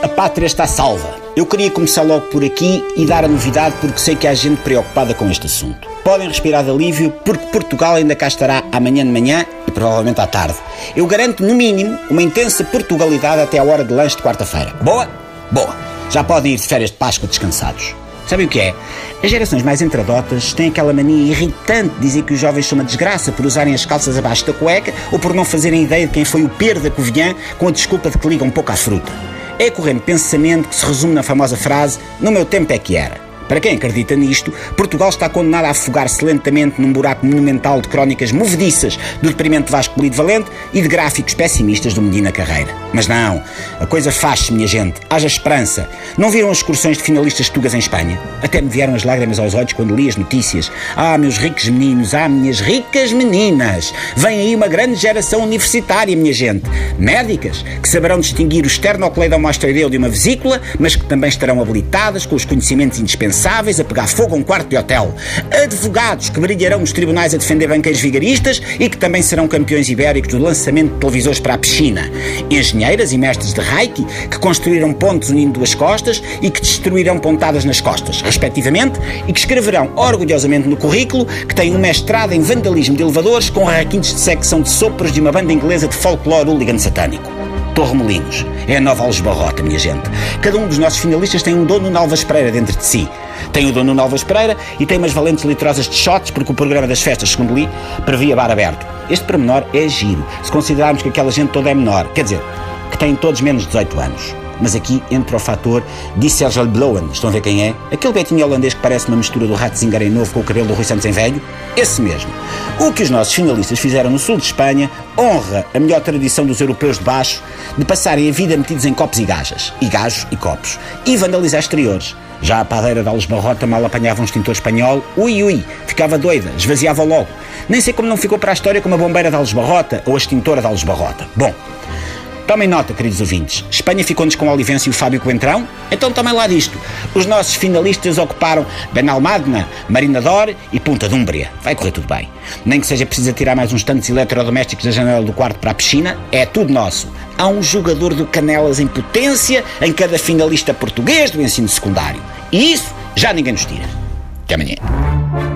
A pátria está salva. Eu queria começar logo por aqui e dar a novidade porque sei que há gente preocupada com este assunto. Podem respirar de alívio porque Portugal ainda cá estará amanhã de manhã e provavelmente à tarde. Eu garanto, no mínimo, uma intensa Portugalidade até à hora de lanche de quarta-feira. Boa? Boa. Já podem ir de férias de Páscoa descansados. Sabem o que é? As gerações mais entradotas têm aquela mania irritante de dizer que os jovens são uma desgraça por usarem as calças abaixo da cueca ou por não fazerem ideia de quem foi o Pedro da Covilhã com a desculpa de que ligam um pouco à fruta. É corrente pensamento que se resume na famosa frase: No meu tempo é que era. Para quem acredita nisto, Portugal está condenado a afogar-se lentamente num buraco monumental de crónicas movediças do deprimente Vasco Polido Valente e de gráficos pessimistas do Medina Carreira. Mas não, a coisa faz-se, minha gente. Haja esperança. Não viram as excursões de finalistas tugas em Espanha? Até me vieram as lágrimas aos olhos quando li as notícias. Ah, meus ricos meninos, ah, minhas ricas meninas. Vem aí uma grande geração universitária, minha gente. Médicas, que saberão distinguir o esternocleidomastoideu de uma vesícula, mas que também estarão habilitadas com os conhecimentos indispensáveis a pegar fogo a um quarto de hotel. Advogados que brilharão nos tribunais a defender banqueiros vigaristas e que também serão campeões ibéricos do lançamento de televisores para a piscina. Engenheiras e mestres de Reiki que construíram pontes unindo duas costas e que destruirão pontadas nas costas, respectivamente, e que escreverão orgulhosamente no currículo que têm um mestrado em vandalismo de elevadores com requintes de secção de sopros de uma banda inglesa de folclore hooligan satânico. Torremolinos. É a nova Algesbarrota, minha gente. Cada um dos nossos finalistas tem um dono Nalvas Pereira dentro de si. Tem o dono Nalvas Pereira e tem umas valentes litrosas de shots, porque o programa das festas, segundo li, previa bar aberto. Este pormenor é giro, se considerarmos que aquela gente toda é menor. Quer dizer, que têm todos menos de 18 anos. Mas aqui entra o fator de Sergio Blowen. Estão a ver quem é? Aquele betinho holandês que parece uma mistura do Ratzinger em novo com o cabelo do Rui Santos em velho? Esse mesmo. O que os nossos finalistas fizeram no sul de Espanha honra a melhor tradição dos europeus de baixo de passarem a vida metidos em copos e gajas. E gajos e copos. E vandalizar exteriores. Já a padeira de Alves Barrota mal apanhava um extintor espanhol, ui ui, ficava doida, esvaziava logo. Nem sei como não ficou para a história como a bombeira de Alves Barrota ou a extintora de Alves Barrota. Bom, Tomem nota, queridos ouvintes. Espanha ficou-nos com o Olivense e o Fábio Coentrão? Então tomem lá disto. Os nossos finalistas ocuparam Benalmádena, Marina Dor e Punta Dúmbria. Vai correr tudo bem. Nem que seja preciso tirar mais uns tantos eletrodomésticos da janela do quarto para a piscina, é tudo nosso. Há um jogador do Canelas em potência em cada finalista português do ensino secundário. E isso já ninguém nos tira. Até amanhã.